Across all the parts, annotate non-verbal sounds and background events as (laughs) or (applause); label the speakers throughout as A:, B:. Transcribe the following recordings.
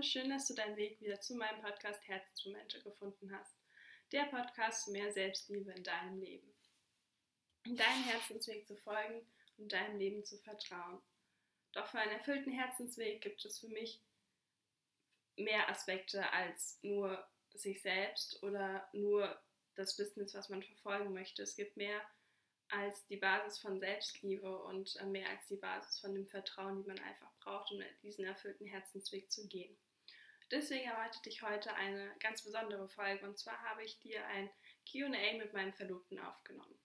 A: Schön, dass du deinen Weg wieder zu meinem Podcast Herzensmomente gefunden hast. Der Podcast zu mehr Selbstliebe in deinem Leben. Deinem Herzensweg zu folgen und deinem Leben zu vertrauen. Doch für einen erfüllten Herzensweg gibt es für mich mehr Aspekte als nur sich selbst oder nur das Business, was man verfolgen möchte. Es gibt mehr als die Basis von Selbstliebe und äh, mehr als die Basis von dem Vertrauen, die man einfach braucht, um diesen erfüllten Herzensweg zu gehen. Deswegen erwartet dich heute eine ganz besondere Folge und zwar habe ich dir ein QA mit meinem Verlobten aufgenommen.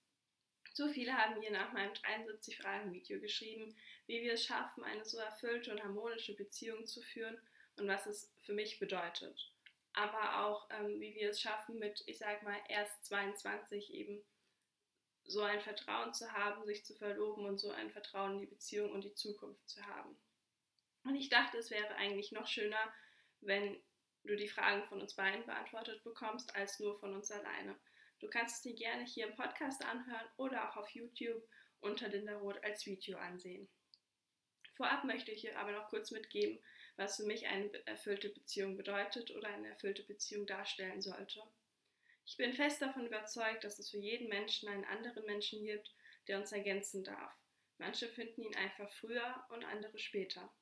A: So viele haben mir nach meinem 73 Fragen Video geschrieben, wie wir es schaffen, eine so erfüllte und harmonische Beziehung zu führen und was es für mich bedeutet. Aber auch, ähm, wie wir es schaffen, mit, ich sag mal, erst 22 eben so ein Vertrauen zu haben, sich zu verloben und so ein Vertrauen in die Beziehung und die Zukunft zu haben. Und ich dachte, es wäre eigentlich noch schöner, wenn du die Fragen von uns beiden beantwortet bekommst, als nur von uns alleine. Du kannst es dir gerne hier im Podcast anhören oder auch auf YouTube unter Linda Roth als Video ansehen. Vorab möchte ich dir aber noch kurz mitgeben, was für mich eine erfüllte Beziehung bedeutet oder eine erfüllte Beziehung darstellen sollte. Ich bin fest davon überzeugt, dass es für jeden Menschen einen anderen Menschen gibt, der uns ergänzen darf. Manche finden ihn einfach früher und andere später.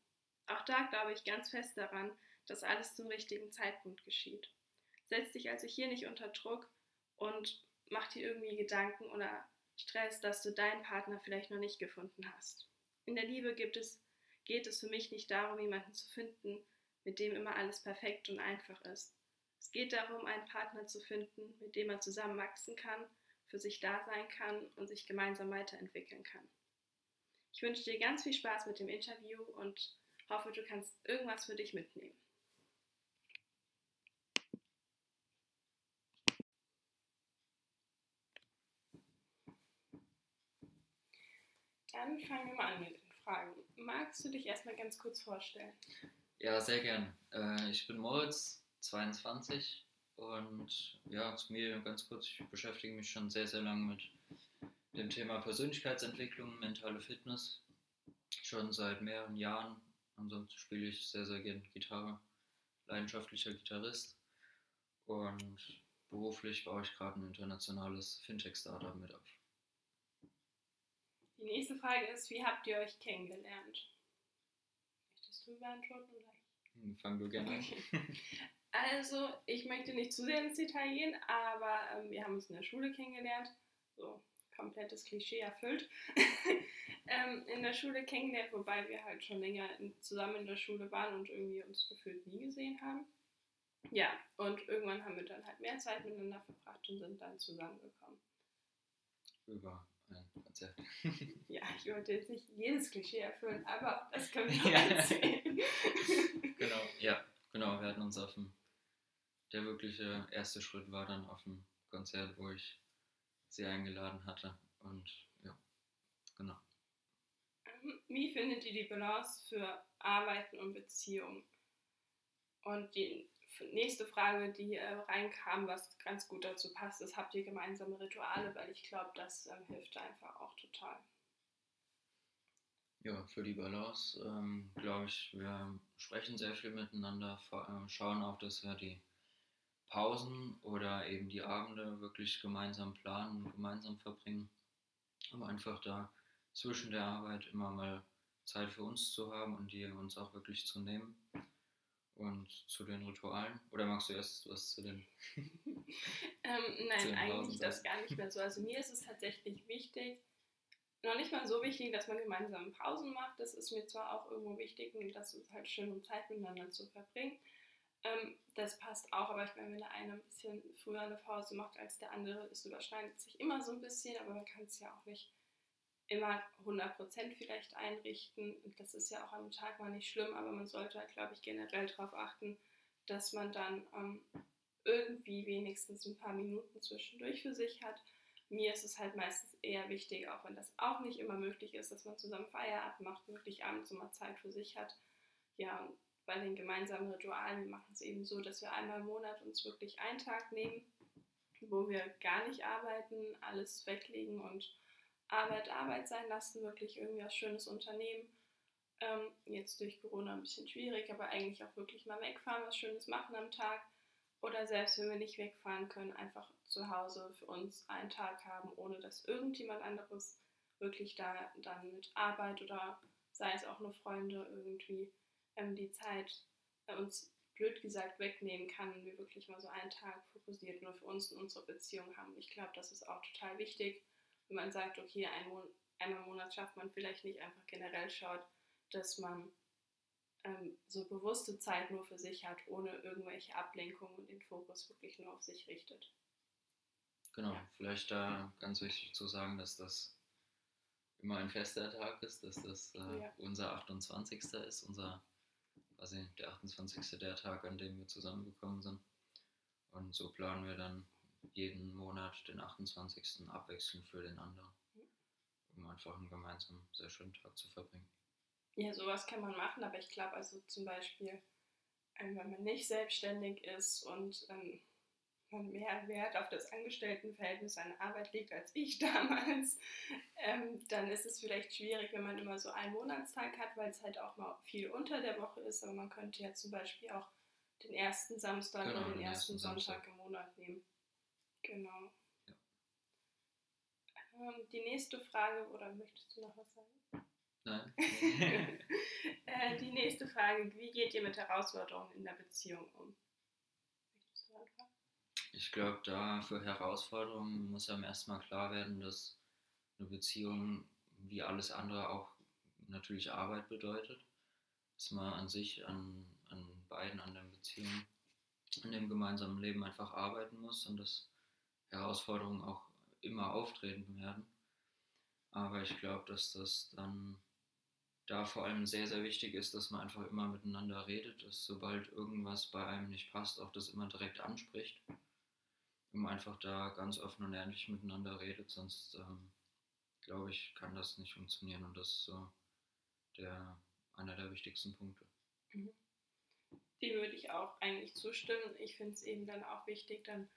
A: Auch da glaube ich ganz fest daran, dass alles zum richtigen Zeitpunkt geschieht. Setz dich also hier nicht unter Druck und mach dir irgendwie Gedanken oder Stress, dass du deinen Partner vielleicht noch nicht gefunden hast. In der Liebe es, geht es für mich nicht darum, jemanden zu finden, mit dem immer alles perfekt und einfach ist. Es geht darum, einen Partner zu finden, mit dem man zusammen wachsen kann, für sich da sein kann und sich gemeinsam weiterentwickeln kann. Ich wünsche dir ganz viel Spaß mit dem Interview und hoffe, du kannst irgendwas für dich mitnehmen. Dann fangen wir mal an mit den Fragen. Magst du dich erstmal ganz kurz vorstellen?
B: Ja, sehr gern. Äh, ich bin Moritz, 22 und ja, zu mir ganz kurz, ich beschäftige mich schon sehr, sehr lange mit dem Thema Persönlichkeitsentwicklung, mentale Fitness, schon seit mehreren Jahren. Ansonsten spiele ich sehr, sehr gerne Gitarre, leidenschaftlicher Gitarrist und beruflich baue ich gerade ein internationales Fintech-Startup mit auf.
A: Die nächste Frage ist, wie habt ihr euch kennengelernt? Möchtest du beantworten oder ich?
B: Hm, fang du gerne an.
A: Also, ich möchte nicht zu sehr ins Detail gehen, aber ähm, wir haben uns in der Schule kennengelernt. So, komplettes Klischee erfüllt. (laughs) ähm, in der Schule kennengelernt, wobei wir halt schon länger zusammen in der Schule waren und irgendwie uns gefühlt nie gesehen haben. Ja, und irgendwann haben wir dann halt mehr Zeit miteinander verbracht und sind dann zusammengekommen.
B: Über ein Konzert. (laughs) (laughs)
A: ja, ich wollte jetzt nicht jedes Klischee erfüllen, aber das können wir noch erzählen.
B: genau, ja, genau, wir hatten uns auf dem der wirkliche erste Schritt war dann auf dem Konzert, wo ich sie eingeladen hatte. Und ja, genau.
A: Ähm, wie findet ihr die Balance für Arbeiten und Beziehung? Und die nächste Frage, die äh, reinkam, was ganz gut dazu passt, ist, habt ihr gemeinsame Rituale? Weil ich glaube, das ähm, hilft einfach auch total.
B: Ja, für die Balance ähm, glaube ich, wir sprechen sehr viel miteinander, äh, schauen auch, dass wir die Pausen oder eben die Abende wirklich gemeinsam planen und gemeinsam verbringen, um einfach da zwischen der Arbeit immer mal Zeit für uns zu haben und die uns auch wirklich zu nehmen. Und zu den Ritualen? Oder magst du erst was zu den? (laughs)
A: ähm, (laughs) nein, eigentlich das gar nicht mehr so. Also mir ist es tatsächlich wichtig, noch nicht mal so wichtig, dass man gemeinsam Pausen macht. Das ist mir zwar auch irgendwo wichtig und das ist halt schön, um Zeit miteinander zu verbringen. Ähm, das passt auch, aber ich meine, wenn der eine ein bisschen früher eine Pause macht als der andere, es überschneidet sich immer so ein bisschen, aber man kann es ja auch nicht immer 100% vielleicht einrichten. Und das ist ja auch am Tag mal nicht schlimm, aber man sollte halt, glaube ich, generell darauf achten, dass man dann ähm, irgendwie wenigstens ein paar Minuten zwischendurch für sich hat. Mir ist es halt meistens eher wichtig, auch wenn das auch nicht immer möglich ist, dass man zusammen Feierabend macht, wirklich abends immer Zeit für sich hat. Ja, bei den gemeinsamen Ritualen, wir machen es eben so, dass wir einmal im Monat uns wirklich einen Tag nehmen, wo wir gar nicht arbeiten, alles weglegen und Arbeit Arbeit sein lassen, wirklich irgendwie was Schönes unternehmen. Ähm, jetzt durch Corona ein bisschen schwierig, aber eigentlich auch wirklich mal wegfahren, was Schönes machen am Tag. Oder selbst wenn wir nicht wegfahren können, einfach zu Hause für uns einen Tag haben, ohne dass irgendjemand anderes wirklich da dann mit Arbeit oder sei es auch nur Freunde irgendwie ähm, die Zeit äh, uns blöd gesagt wegnehmen kann und wir wirklich mal so einen Tag fokussiert nur für uns und unsere Beziehung haben. Ich glaube, das ist auch total wichtig, wenn man sagt, okay, ein Mon einmal im Monat schafft man vielleicht nicht, einfach generell schaut, dass man ähm, so bewusste Zeit nur für sich hat, ohne irgendwelche Ablenkungen und den Fokus wirklich nur auf sich richtet.
B: Genau, ja. vielleicht da ganz wichtig zu sagen, dass das immer ein fester Tag ist, dass das äh, ja. unser 28. ist, unser quasi der 28. der Tag, an dem wir zusammengekommen sind. Und so planen wir dann jeden Monat den 28. abwechselnd für den anderen, um einfach einen gemeinsamen, sehr schönen Tag zu verbringen.
A: Ja, sowas kann man machen, aber ich glaube also zum Beispiel, ähm, wenn man nicht selbstständig ist und ähm, mehr Wert auf das Angestelltenverhältnis seiner Arbeit legt als ich (laughs) damals, ähm, dann ist es vielleicht schwierig, wenn man immer so einen Monatstag hat, weil es halt auch mal viel unter der Woche ist. Aber man könnte ja zum Beispiel auch den ersten Samstag genau, oder den, ersten, ersten Sonntag im Monat nehmen. Genau. Ja. Ähm, die nächste Frage, oder möchtest du noch was sagen?
B: Nein. (laughs) (laughs)
A: äh, die nächste Frage, wie geht ihr mit Herausforderungen in der Beziehung um?
B: Ich glaube, da für Herausforderungen muss einem erstmal klar werden, dass eine Beziehung wie alles andere auch natürlich Arbeit bedeutet. Dass man an sich, an, an beiden, an der Beziehung, an dem gemeinsamen Leben einfach arbeiten muss und dass Herausforderungen auch immer auftreten werden. Aber ich glaube, dass das dann da vor allem sehr, sehr wichtig ist, dass man einfach immer miteinander redet, dass sobald irgendwas bei einem nicht passt, auch das immer direkt anspricht um einfach da ganz offen und ehrlich miteinander redet, sonst ähm, glaube ich, kann das nicht funktionieren und das ist so der, einer der wichtigsten Punkte.
A: Mhm. Dem würde ich auch eigentlich zustimmen. Ich finde es eben dann auch wichtig, dann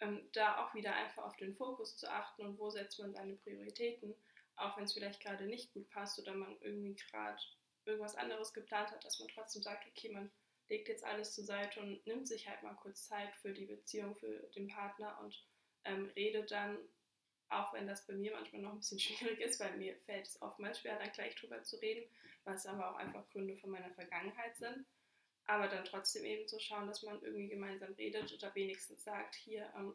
A: ähm, da auch wieder einfach auf den Fokus zu achten und wo setzt man seine Prioritäten, auch wenn es vielleicht gerade nicht gut passt oder man irgendwie gerade irgendwas anderes geplant hat, dass man trotzdem sagt, okay, man legt jetzt alles zur Seite und nimmt sich halt mal kurz Zeit für die Beziehung, für den Partner und ähm, redet dann, auch wenn das bei mir manchmal noch ein bisschen (laughs) schwierig ist, weil mir fällt es oftmals schwer, dann gleich drüber zu reden, es aber auch einfach Gründe von meiner Vergangenheit sind. Aber dann trotzdem eben zu schauen, dass man irgendwie gemeinsam redet oder wenigstens sagt, hier ähm,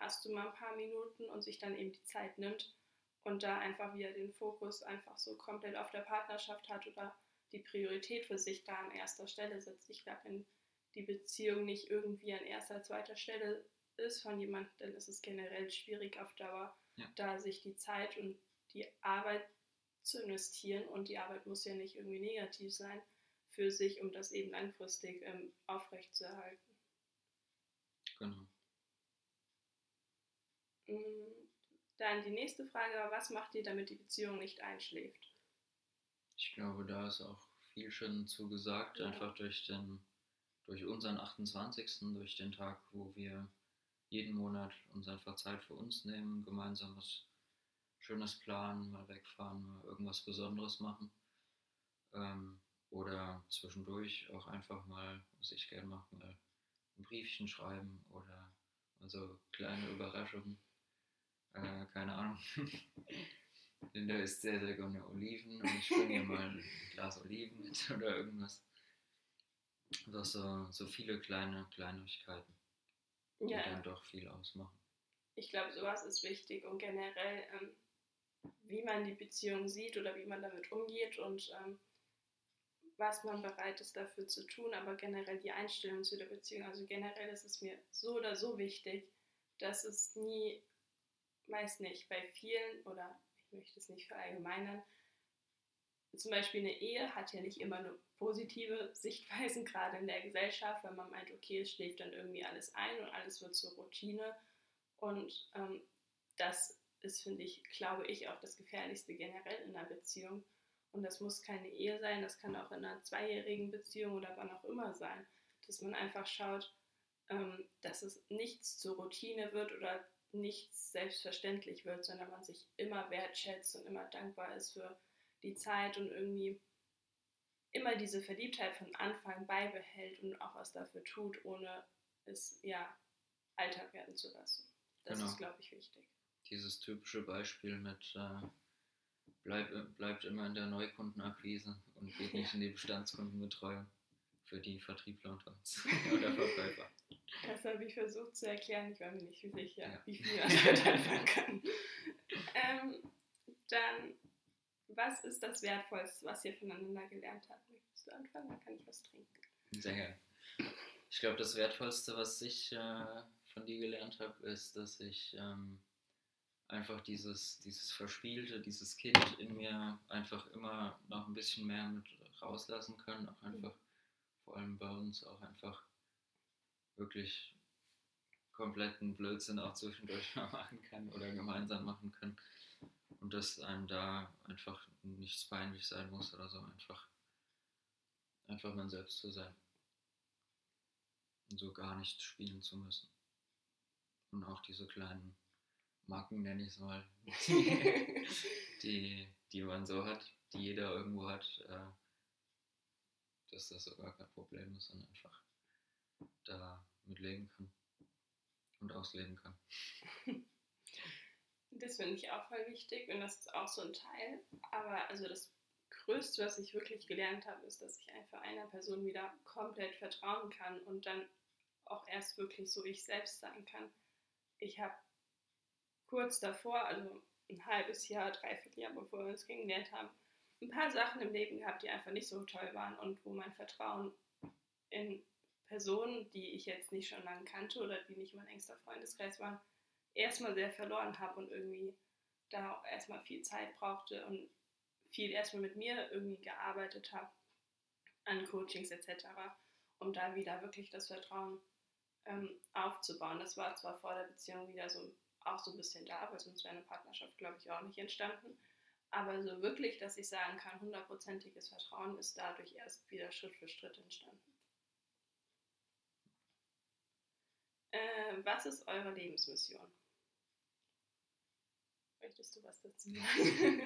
A: hast du mal ein paar Minuten und sich dann eben die Zeit nimmt und da einfach wieder den Fokus einfach so komplett auf der Partnerschaft hat oder die Priorität für sich da an erster Stelle setzt. Ich glaube, wenn die Beziehung nicht irgendwie an erster, zweiter Stelle ist von jemandem, dann ist es generell schwierig auf Dauer, ja. da sich die Zeit und die Arbeit zu investieren. Und die Arbeit muss ja nicht irgendwie negativ sein für sich, um das eben langfristig ähm, aufrechtzuerhalten.
B: Genau.
A: Mm, dann die nächste Frage, was macht ihr, damit die Beziehung nicht einschläft?
B: Ich glaube, da ist auch viel schon zugesagt, ja. einfach durch den, durch unseren 28. durch den Tag, wo wir jeden Monat uns einfach Zeit für uns nehmen, gemeinsam was Schönes planen, mal wegfahren, mal irgendwas Besonderes machen. Ähm, oder zwischendurch auch einfach mal, was ich gerne mache, mal ein Briefchen schreiben oder also kleine Überraschungen. Äh, keine Ahnung. (laughs) Linda isst sehr, sehr gerne Oliven und ich bringe ihr mal ein Glas Oliven mit (laughs) oder irgendwas. Doch so, so viele kleine Kleinigkeiten, die ja. dann doch viel ausmachen.
A: Ich glaube, sowas ist wichtig und generell, ähm, wie man die Beziehung sieht oder wie man damit umgeht und ähm, was man bereit ist dafür zu tun, aber generell die Einstellung zu der Beziehung. Also generell ist es mir so oder so wichtig, dass es nie, meist nicht, bei vielen oder möchte es nicht verallgemeinern. Zum Beispiel eine Ehe hat ja nicht immer nur positive (laughs) Sichtweisen, gerade in der Gesellschaft, wenn man meint, okay, es schläft dann irgendwie alles ein und alles wird zur Routine. Und ähm, das ist, finde ich, glaube ich, auch das Gefährlichste generell in einer Beziehung. Und das muss keine Ehe sein, das kann auch in einer zweijährigen Beziehung oder wann auch immer sein, dass man einfach schaut, ähm, dass es nichts zur Routine wird oder nichts selbstverständlich wird, sondern man sich immer wertschätzt und immer dankbar ist für die Zeit und irgendwie immer diese Verliebtheit von Anfang beibehält und auch was dafür tut, ohne es ja Alltag werden zu lassen. Das
B: Genau.
A: ist, glaube ich, wichtig.
B: Dieses typische Beispiel mit äh, bleib, bleibt immer in der Neukundenakquise und geht nicht in die (laughs) Bestandskundenbetreuung für die Vertriebler unter uns (laughs) oder Verkäufer.
A: Das habe ich versucht zu erklären. Ich war mir nicht sicher,
B: Ja.
A: wie viel man damit anfangen kann. ähm, dann, was ist das Wertvollste, was ihr voneinander gelernt habt? Möchtest du anfangen? Dann kann ich was trinken.
B: Sehr gerne. Ich glaube, das Wertvollste, was ich äh, von dir gelernt habe, ist, dass ich ähm, einfach dieses, dieses Verspielte, dieses Kind in mir einfach immer noch ein bisschen mehr mit rauslassen kann. Auch einfach, vor allem bei uns, auch einfach wirklich kompletten Blödsinn auch zwischendurch (laughs) mal machen kann oder gemeinsam machen können. Und dass einem da einfach nichts peinlich sein muss oder so, einfach, einfach man selbst zu sein. Und so gar nicht spielen zu müssen. Und auch diese kleinen Marken, nenne ich es mal, (laughs) die, die man so hat, die jeder irgendwo hat, äh, dass das sogar kein Problem ist und einfach da mitleben kann und ausleben kann. (laughs)
A: Das finde ich auch voll wichtig und das ist auch so ein Teil. Aber also das Größte, was ich wirklich gelernt habe, ist, dass ich einfach einer Person wieder komplett vertrauen kann und dann auch erst wirklich so ich selbst sein kann. Ich habe kurz davor, also ein halbes Jahr, dreiviertel Jahr, bevor wir uns kennengelernt haben, ein paar Sachen im Leben gehabt, die einfach nicht so toll waren und wo mein Vertrauen in Personen, die ich jetzt nicht schon lange kannte oder die nicht mein engster Freundeskreis waren, erstmal sehr verloren habe und irgendwie da auch erstmal viel Zeit brauchte und viel erstmal mit mir irgendwie gearbeitet habe an Coachings etc., um da wieder wirklich das Vertrauen ähm, aufzubauen. Das war zwar vor der Beziehung wieder so auch so ein bisschen da, weil sonst wäre eine Partnerschaft, glaube ich, auch nicht entstanden. Aber so wirklich, dass ich sagen kann, hundertprozentiges Vertrauen ist dadurch erst wieder Schritt für Schritt entstanden. Äh, was ist eure Lebensmission? Möchtest du was dazu sagen?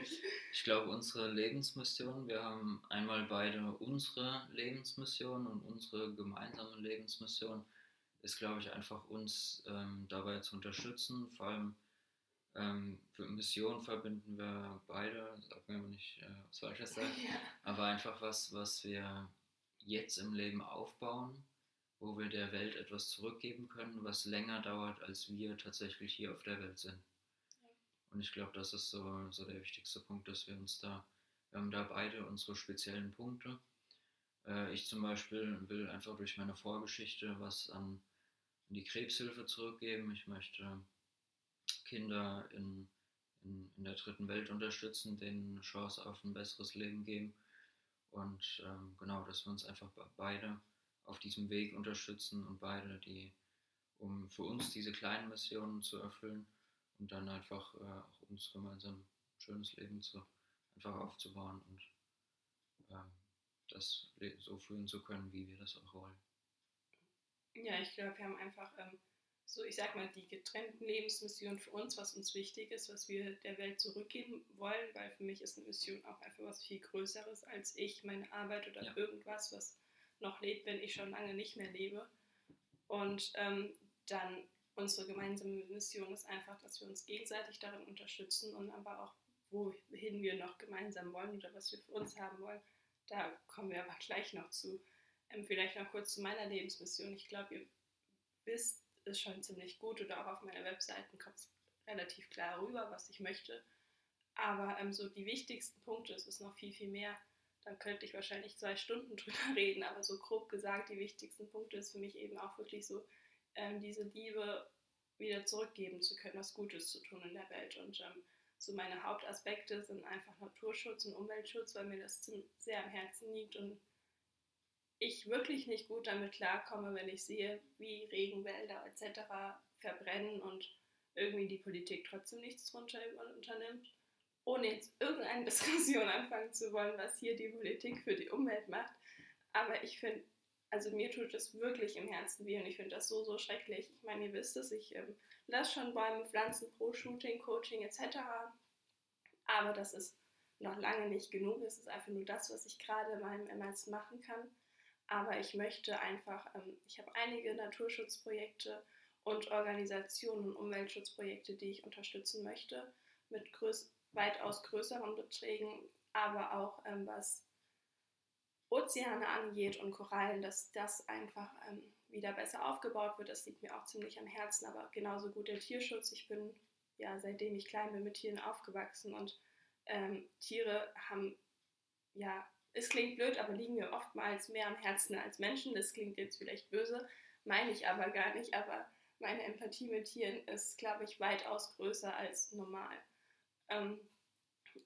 B: Ich glaube, unsere Lebensmission, wir haben einmal beide unsere Lebensmission und unsere gemeinsame Lebensmission ist, glaube ich, einfach uns ähm, dabei zu unterstützen. Vor allem ähm, für Mission verbinden wir beide, sag mir mal nicht, äh, was Falsches sage,
A: ja.
B: aber einfach was, was wir jetzt im Leben aufbauen, wo wir der Welt etwas zurückgeben können, was länger dauert, als wir tatsächlich hier auf der Welt sind. Und ich glaube, das ist so, so der wichtigste Punkt, dass wir uns da, wir haben da beide unsere speziellen Punkte. Äh, ich zum Beispiel will einfach durch meine Vorgeschichte was an, an die Krebshilfe zurückgeben. Ich möchte Kinder in, in, in der dritten Welt unterstützen, denen eine Chance auf ein besseres Leben geben. Und ähm, genau, dass wir uns einfach be- beide auf diesem Weg unterstützen und beide, die, um für uns diese kleinen Missionen zu erfüllen und dann einfach äh, auch uns gemeinsam ein schönes Leben zu, einfach aufzubauen und ähm, das so führen zu können, wie wir das auch wollen.
A: Ja, ich glaube, wir haben einfach ähm, so, ich sag mal, die getrennten Lebensmissionen für uns, was uns wichtig ist, was wir der Welt zurückgeben wollen, weil für mich ist eine Mission auch einfach was viel Größeres als ich, meine Arbeit oder
B: Ja.
A: irgendwas, was noch lebt, wenn ich schon lange nicht mehr lebe. Und ähm, dann unsere gemeinsame Mission ist einfach, dass wir uns gegenseitig darin unterstützen und aber auch, wohin wir noch gemeinsam wollen oder was wir für uns haben wollen. Da kommen wir aber gleich noch zu. Ähm, vielleicht noch kurz zu meiner Lebensmission. Ich glaube, ihr wisst es schon ziemlich gut oder auch auf meiner Webseite kommt es relativ klar rüber, was ich möchte. Aber ähm, so die wichtigsten Punkte, es ist noch viel, viel mehr. Dann könnte ich wahrscheinlich zwei Stunden (laughs) drüber reden, aber so grob gesagt, die wichtigsten Punkte ist für mich eben auch wirklich so, ähm, diese Liebe wieder zurückgeben zu können, was Gutes zu tun in der Welt. Und ähm, so meine Hauptaspekte sind einfach Naturschutz und Umweltschutz, weil mir das sehr am Herzen liegt und ich wirklich nicht gut damit klarkomme, wenn ich sehe, wie Regenwälder etc. verbrennen und irgendwie die Politik trotzdem nichts drunter unternimmt, ohne jetzt irgendeine Diskussion (laughs) anfangen zu wollen, was hier die Politik für die Umwelt macht. Aber ich finde, also mir tut es wirklich im Herzen weh und ich finde das so, so schrecklich. Ich meine, ihr wisst es, ich ähm, lasse schon Bäume pflanzen pro Shooting, Coaching etc. Aber das ist noch lange nicht genug. Es ist einfach nur das, was ich gerade in meinem MS machen kann. Aber ich möchte einfach, ähm, ich habe einige Naturschutzprojekte und Organisationen und Umweltschutzprojekte, die ich unterstützen möchte, mit größ weitaus größeren Beträgen, aber auch ähm, was Ozeane angeht und Korallen, dass das einfach ähm, wieder besser aufgebaut wird. Das liegt mir auch ziemlich am Herzen, aber genauso gut der Tierschutz. Ich bin ja seitdem ich klein bin mit Tieren aufgewachsen und ähm, Tiere haben ja, es klingt blöd, aber liegen mir oftmals mehr am Herzen als Menschen. Das klingt jetzt vielleicht böse, meine ich aber gar nicht. Aber meine Empathie mit Tieren ist, glaube ich, weitaus größer als normal. Ähm,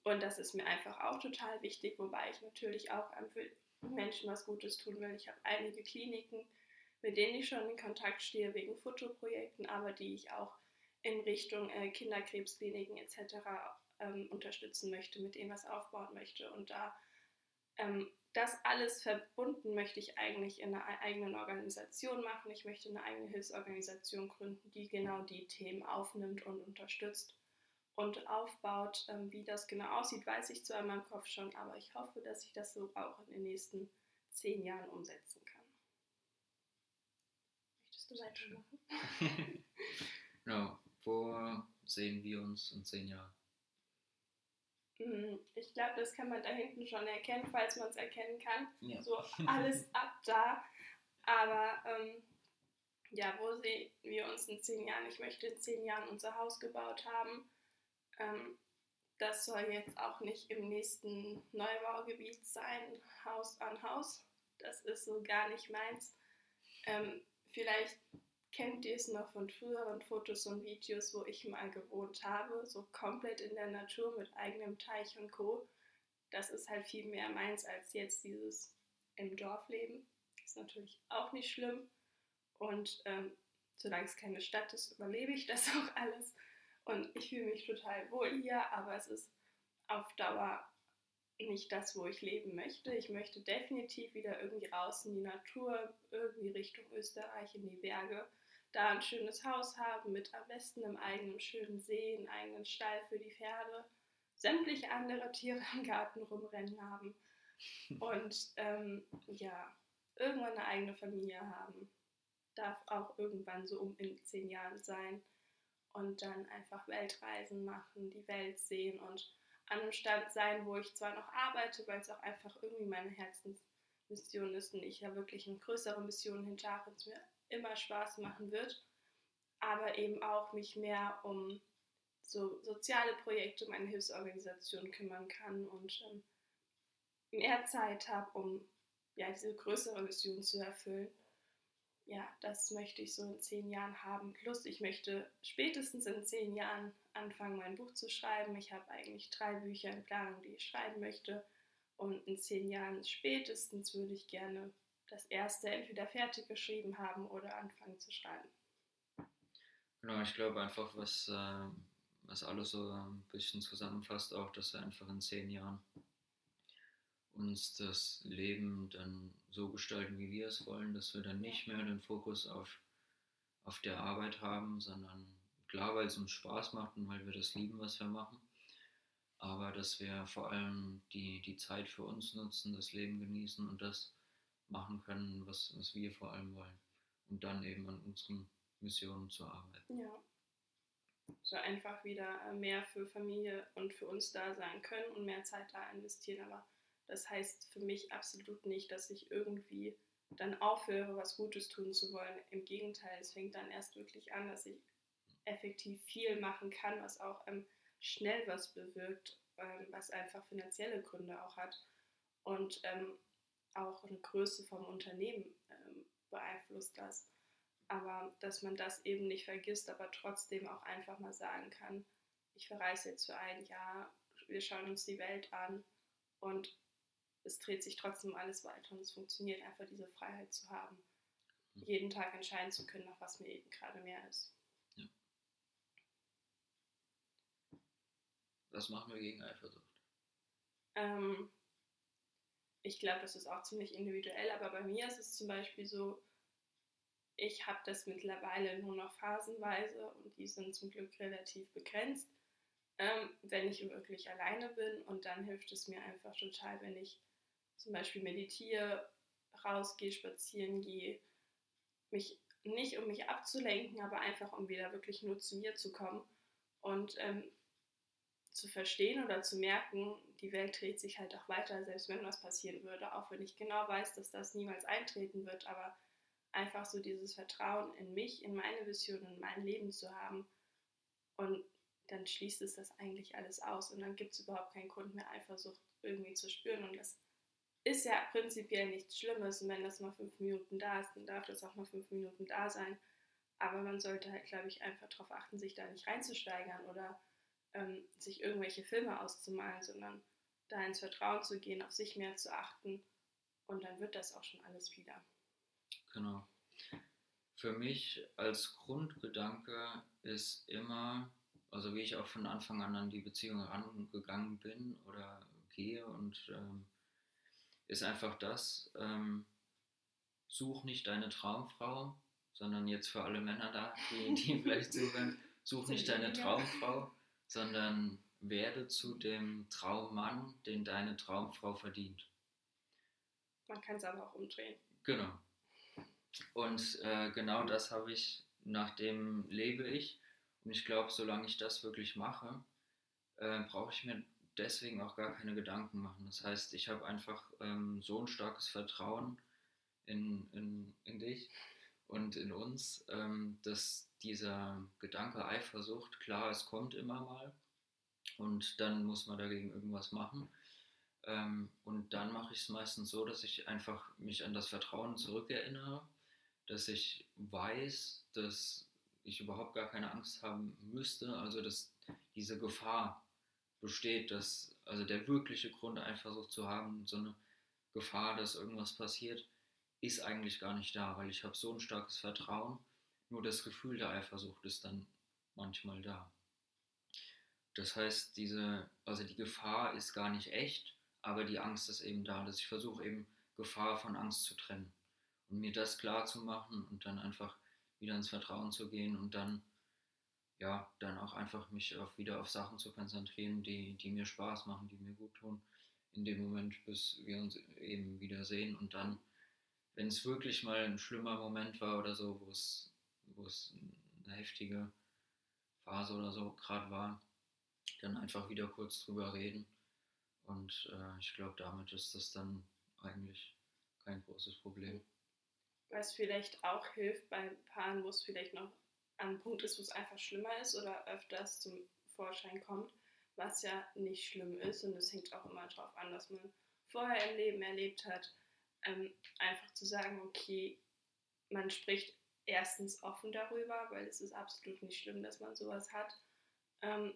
A: und das ist mir einfach auch total wichtig, wobei ich natürlich auch für Menschen was Gutes tun will. Ich habe einige Kliniken, mit denen ich schon in Kontakt stehe wegen Fotoprojekten, aber die ich auch in Richtung äh, Kinderkrebskliniken etc. Ähm, unterstützen möchte, mit denen was aufbauen möchte. Und da ähm, das alles verbunden möchte ich eigentlich in einer eigenen Organisation machen. Ich möchte eine eigene Hilfsorganisation gründen, die genau die Themen aufnimmt und unterstützt und aufbaut. Ähm, wie das genau aussieht, weiß ich zwar in meinem Kopf schon, aber ich hoffe, dass ich das so auch in den nächsten zehn Jahren umsetzen kann. Möchtest du weitermachen? (laughs)
B: ja, wo sehen wir uns in zehn Jahren?
A: Hm, ich glaube, das kann man da hinten schon erkennen, falls man es erkennen kann. Ja. So alles (laughs) ab da. Aber ähm, ja, wo sehen wir uns in zehn Jahren? Ich möchte in zehn Jahren unser Haus gebaut haben. Ähm, das soll jetzt auch nicht im nächsten Neubaugebiet sein, Haus an Haus. Das ist so gar nicht meins. Ähm, vielleicht kennt ihr es noch von früheren Fotos und Videos, wo ich mal gewohnt habe, so komplett in der Natur mit eigenem Teich und Co. Das ist halt viel mehr meins als jetzt dieses im Dorf leben. Ist natürlich auch nicht schlimm. Und ähm, solange es keine Stadt ist, überlebe ich das auch alles. Und ich fühle mich total wohl hier, aber es ist auf Dauer nicht das, wo ich leben möchte. Ich möchte definitiv wieder irgendwie raus in die Natur, irgendwie Richtung Österreich, in die Berge da ein schönes Haus haben mit am besten einem eigenen schönen See, einen eigenen Stall für die Pferde, sämtliche andere Tiere im Garten rumrennen haben und ähm, ja, irgendwann eine eigene Familie haben. Darf auch irgendwann so um in zehn Jahren sein und dann einfach Weltreisen machen, die Welt sehen und an einem Stand sein, wo ich zwar noch arbeite, weil es auch einfach irgendwie meine Herzensmission ist und ich ja wirklich eine größere Mission hinter habe und es mir immer Spaß machen wird, aber eben auch mich mehr um so soziale Projekte, meine Hilfsorganisation kümmern kann und ähm, mehr Zeit habe, um ja, diese größere Mission zu erfüllen. Ja, das möchte ich so in zehn Jahren haben. Plus, ich möchte spätestens in zehn Jahren anfangen, mein Buch zu schreiben. Ich habe eigentlich drei Bücher in Planung, die ich schreiben möchte. Und in zehn Jahren spätestens würde ich gerne das erste entweder fertig geschrieben haben oder anfangen zu schreiben.
B: Genau, ich glaube einfach, was, äh, was alles so ein bisschen zusammenfasst, auch, dass wir einfach in zehn Jahren uns das Leben dann so gestalten, wie wir es wollen, dass wir dann nicht mehr den Fokus auf, auf der Arbeit haben, sondern klar, weil es uns Spaß macht und weil wir das lieben, was wir machen, aber dass wir vor allem die, die Zeit für uns nutzen, das Leben genießen und das machen können, was, was wir vor allem wollen. Und dann eben an unseren Missionen zu arbeiten.
A: Ja. So einfach wieder mehr für Familie und für uns da sein können und mehr Zeit da investieren. Aber das heißt für mich absolut nicht, dass ich irgendwie dann aufhöre, was Gutes tun zu wollen. Im Gegenteil, es fängt dann erst wirklich an, dass ich effektiv viel machen kann, was auch ähm, schnell was bewirkt, ähm, was einfach finanzielle Gründe auch hat. Und ähm, auch eine Größe vom Unternehmen ähm, beeinflusst das. Aber dass man das eben nicht vergisst, aber trotzdem auch einfach mal sagen kann, ich verreise jetzt für ein Jahr, wir schauen uns die Welt an und es dreht sich trotzdem alles weiter und es funktioniert einfach diese Freiheit zu haben, mhm. jeden Tag entscheiden zu können, nach was mir eben gerade mehr ist. Ja.
B: Was machen wir gegen Eifersucht?
A: Ähm, ich glaube, das ist auch ziemlich individuell, aber bei mir ist es zum Beispiel so, ich habe das mittlerweile nur noch phasenweise und die sind zum Glück relativ begrenzt. ähm, wenn ich wirklich alleine bin. Und dann hilft es mir einfach total, wenn ich zum Beispiel meditiere, rausgehe, spazieren gehe, mich nicht um mich abzulenken, aber einfach um wieder wirklich nur zu mir zu kommen und ähm, zu verstehen oder zu merken, die Welt dreht sich halt auch weiter, selbst wenn was passieren würde, auch wenn ich genau weiß, dass das niemals eintreten wird, aber einfach so dieses Vertrauen in mich, in meine Vision, in mein Leben zu haben und dann schließt es das eigentlich alles aus und dann gibt es überhaupt keinen Grund mehr, Eifersucht irgendwie zu spüren und das ist ja prinzipiell nichts Schlimmes und wenn das mal fünf Minuten da ist, dann darf das auch mal fünf Minuten da sein. Aber man sollte halt, glaube ich, einfach darauf achten, sich da nicht reinzusteigern oder ähm, sich irgendwelche Filme auszumalen, sondern da ins Vertrauen zu gehen, auf sich mehr zu achten und dann wird das auch schon alles wieder.
B: Genau. Für mich als Grundgedanke ist immer, also wie ich auch von Anfang an an die Beziehung herangegangen bin oder gehe und ähm, ist einfach das, ähm, such nicht deine Traumfrau, sondern jetzt für alle Männer da, die, (laughs) die vielleicht zuhören, such nicht deine Traumfrau, sondern werde zu dem Traummann, den deine Traumfrau verdient.
A: Man kann es aber auch umdrehen.
B: Genau. Und äh, genau das habe ich, nach dem lebe ich. Und ich glaube, solange ich das wirklich mache, äh, brauche ich mir deswegen auch gar keine Gedanken machen. Das heißt, ich habe einfach ähm, so ein starkes Vertrauen in, in, in dich und in uns, ähm, dass dieser Gedanke Eifersucht, klar, es kommt immer mal und dann muss man dagegen irgendwas machen. Ähm, und dann mache ich es meistens so, dass ich einfach mich an das Vertrauen zurückerinnere, dass ich weiß, dass ich überhaupt gar keine Angst haben müsste, also dass diese Gefahr besteht, dass also der wirkliche Grund, Eifersucht zu haben, so eine Gefahr, dass irgendwas passiert, ist eigentlich gar nicht da, weil ich habe so ein starkes Vertrauen. Nur das Gefühl der Eifersucht ist dann manchmal da. Das heißt, diese, also die Gefahr ist gar nicht echt, aber die Angst ist eben da, dass ich versuche eben Gefahr von Angst zu trennen und mir das klar zu machen und dann einfach wieder ins Vertrauen zu gehen und dann ja, dann auch einfach mich auf, wieder auf Sachen zu konzentrieren, die, die mir Spaß machen, die mir gut tun, in dem Moment, bis wir uns eben wieder sehen. Und dann, wenn es wirklich mal ein schlimmer Moment war oder so, wo es, eine heftige Phase oder so gerade war, dann einfach wieder kurz drüber reden. Und äh, ich glaube, damit ist das dann eigentlich kein großes Problem.
A: Was vielleicht auch hilft bei Paaren, wo es vielleicht noch am Punkt ist, wo es einfach schlimmer ist oder öfters zum Vorschein kommt, was ja nicht schlimm ist. Und es hängt auch immer darauf an, dass man vorher im Leben erlebt hat, ähm, einfach zu sagen, okay, man spricht erstens offen darüber, weil es ist absolut nicht schlimm, dass man sowas hat. Ähm,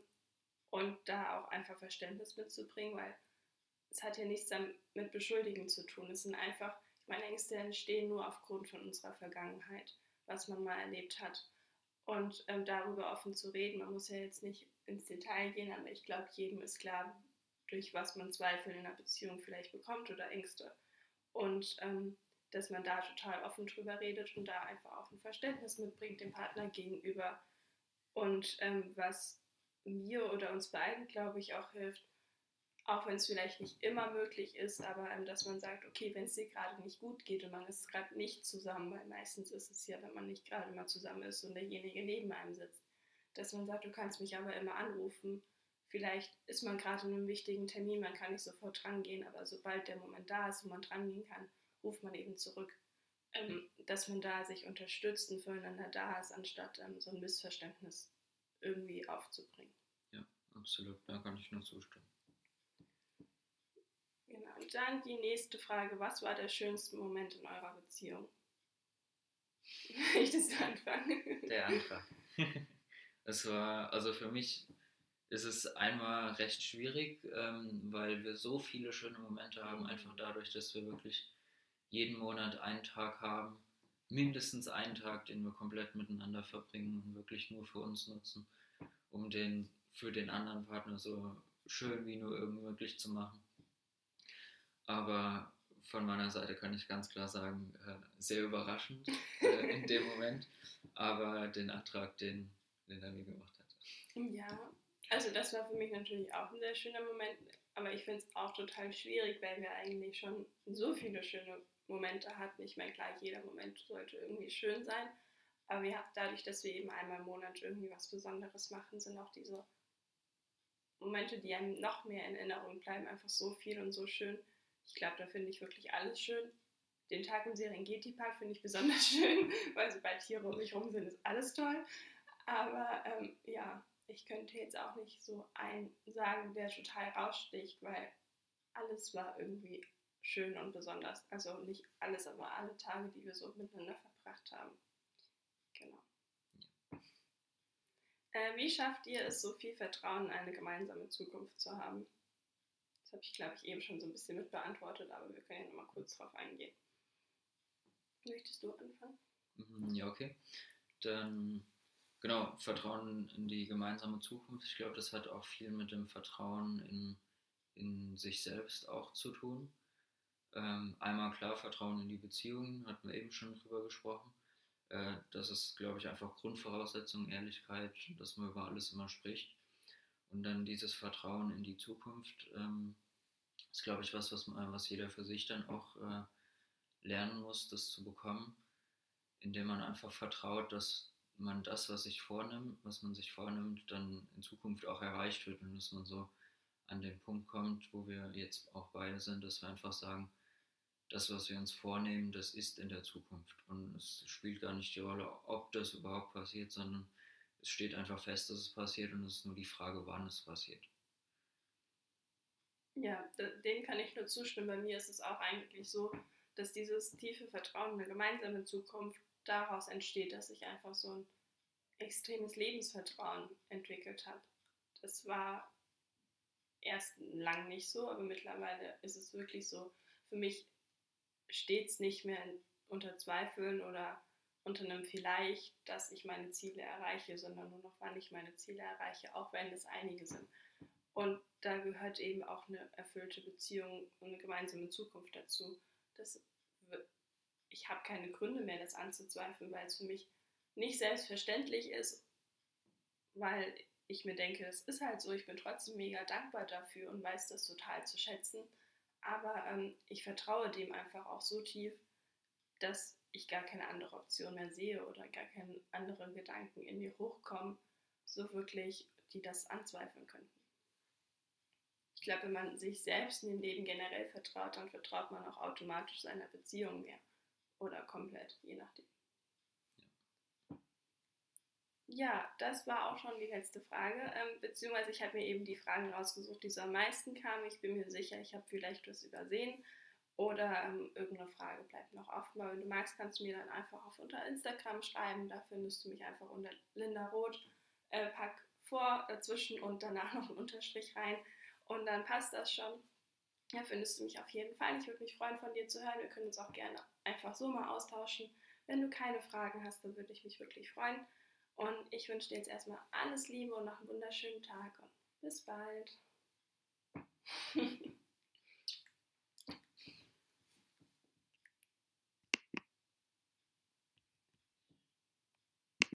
A: und da auch einfach Verständnis mitzubringen, weil es hat ja nichts mit Beschuldigen zu tun. Es sind einfach, meine, Ängste entstehen nur aufgrund von unserer Vergangenheit, was man mal erlebt hat und ähm, darüber offen zu reden. Man muss ja jetzt nicht ins Detail gehen, aber ich glaube, jedem ist klar, durch was man Zweifel in einer Beziehung vielleicht bekommt oder Ängste. Und ähm, dass man da total offen drüber redet und da einfach auch ein Verständnis mitbringt dem Partner gegenüber. Und ähm, was mir oder uns beiden, glaube ich, auch hilft, auch wenn es vielleicht nicht immer möglich ist, aber ähm, dass man sagt, okay, wenn es dir gerade nicht gut geht und man ist gerade nicht zusammen, weil meistens ist es ja, wenn man nicht gerade mal zusammen ist und derjenige neben einem sitzt, dass man sagt, du kannst mich aber immer anrufen. Vielleicht ist man gerade in einem wichtigen Termin, man kann nicht sofort drangehen, aber sobald der Moment da ist, wo man drangehen kann, ruft man eben zurück. Ähm, dass man da sich unterstützt und füreinander da ist, anstatt ähm, so ein Missverständnis irgendwie aufzubringen.
B: Ja, absolut, da kann ich nur zustimmen.
A: Genau. Und dann die nächste Frage. Was war der schönste Moment in eurer Beziehung? (laughs) Möchtest du anfangen?
B: Der Antrag. (laughs) Es war, also für mich ist es einmal recht schwierig, ähm, weil wir so viele schöne Momente haben, einfach dadurch, dass wir wirklich jeden Monat einen Tag haben, mindestens einen Tag, den wir komplett miteinander verbringen und wirklich nur für uns nutzen, um den für den anderen Partner so schön wie nur irgend möglich zu machen. Aber von meiner Seite kann ich ganz klar sagen, äh, sehr überraschend äh, in dem Moment. Aber den Antrag, den Linda mir gemacht hat.
A: Ja, Also das war für mich natürlich auch ein sehr schöner Moment, aber ich finde es auch total schwierig, weil wir eigentlich schon so viele schöne Momente hatten. Ich meine, klar, jeder Moment sollte irgendwie schön sein, aber wir, dadurch, dass wir eben einmal im Monat irgendwie was Besonderes machen, sind auch diese Momente, die einem noch mehr in Erinnerung bleiben, einfach so viel und so schön. Ich glaube, da finde ich wirklich alles schön. Den Tag im Serengeti-Park finde ich besonders (laughs) schön, weil sobald Tiere um mich rum sind, ist alles toll. Aber ähm, ja, ich könnte jetzt auch nicht so einen sagen, der total raussticht, weil alles war irgendwie schön und besonders. Also nicht alles, aber alle Tage, die wir so miteinander verbracht haben. Genau. Äh, wie schafft ihr es, so viel Vertrauen in eine gemeinsame Zukunft zu haben? Habe ich, glaube ich, eben schon so ein bisschen mit beantwortet, aber wir können ja nochmal kurz drauf eingehen. Möchtest du anfangen?
B: Mhm, ja, okay. Dann Genau, Vertrauen in die gemeinsame Zukunft. Ich glaube, das hat auch viel mit dem Vertrauen in, in sich selbst auch zu tun. Ähm, einmal klar, Vertrauen in die Beziehungen, hatten wir eben schon drüber gesprochen. Äh, das ist, glaube ich, einfach Grundvoraussetzung, Ehrlichkeit, dass man über alles immer spricht. Und dann dieses Vertrauen in die Zukunft ähm, ist, glaube ich, was, was, man, was jeder für sich dann auch äh, lernen muss, das zu bekommen, indem man einfach vertraut, dass man das, was sich vornimmt, was man sich vornimmt, dann in Zukunft auch erreicht wird und dass man so an den Punkt kommt, wo wir jetzt auch beide sind, dass wir einfach sagen, das, was wir uns vornehmen, das ist in der Zukunft. Und es spielt gar nicht die Rolle, ob das überhaupt passiert, sondern es steht einfach fest, dass es passiert und es ist nur die Frage, wann es passiert.
A: Ja, dem kann ich nur zustimmen. Bei mir ist es auch eigentlich so, dass dieses tiefe Vertrauen in eine gemeinsame Zukunft daraus entsteht, dass ich einfach so ein extremes Lebensvertrauen entwickelt habe. Das war erst lang nicht so, aber mittlerweile ist es wirklich so. Für mich steht es nicht mehr unter Zweifeln oder unter einem vielleicht, dass ich meine Ziele erreiche, sondern nur noch, wann ich meine Ziele erreiche, auch wenn es einige sind. Und da gehört eben auch eine erfüllte Beziehung und eine gemeinsame Zukunft dazu. Das ich habe keine Gründe mehr, das anzuzweifeln, weil es für mich nicht selbstverständlich ist, weil ich mir denke, es ist halt so, ich bin trotzdem mega dankbar dafür und weiß das total zu schätzen. Aber ähm, ich vertraue dem einfach auch so tief, dass ich gar keine andere Option mehr sehe oder gar keine anderen Gedanken in mir hochkommen, so wirklich, die das anzweifeln könnten. Ich glaube, wenn man sich selbst in dem Leben generell vertraut, dann vertraut man auch automatisch seiner Beziehung mehr. Oder komplett, je nachdem. Ja, das war auch schon die letzte Frage. Ähm, beziehungsweise ich habe mir eben die Fragen rausgesucht, die so am meisten kamen. Ich bin mir sicher, ich habe vielleicht was übersehen oder ähm, irgendeine Frage bleibt noch offen. Aber wenn du magst, kannst du mir dann einfach auf unter Instagram schreiben. Da findest du mich einfach unter Linda Roth. Äh, pack vor, dazwischen und danach noch einen Unterstrich rein. Und dann passt das schon ja, findest du mich auf jeden Fall. Ich würde mich freuen, von dir zu hören. Wir können uns auch gerne einfach so mal austauschen. Wenn du keine Fragen hast, dann würde ich mich wirklich freuen. Und ich wünsche dir jetzt erstmal alles Liebe und noch einen wunderschönen Tag und bis bald. (laughs)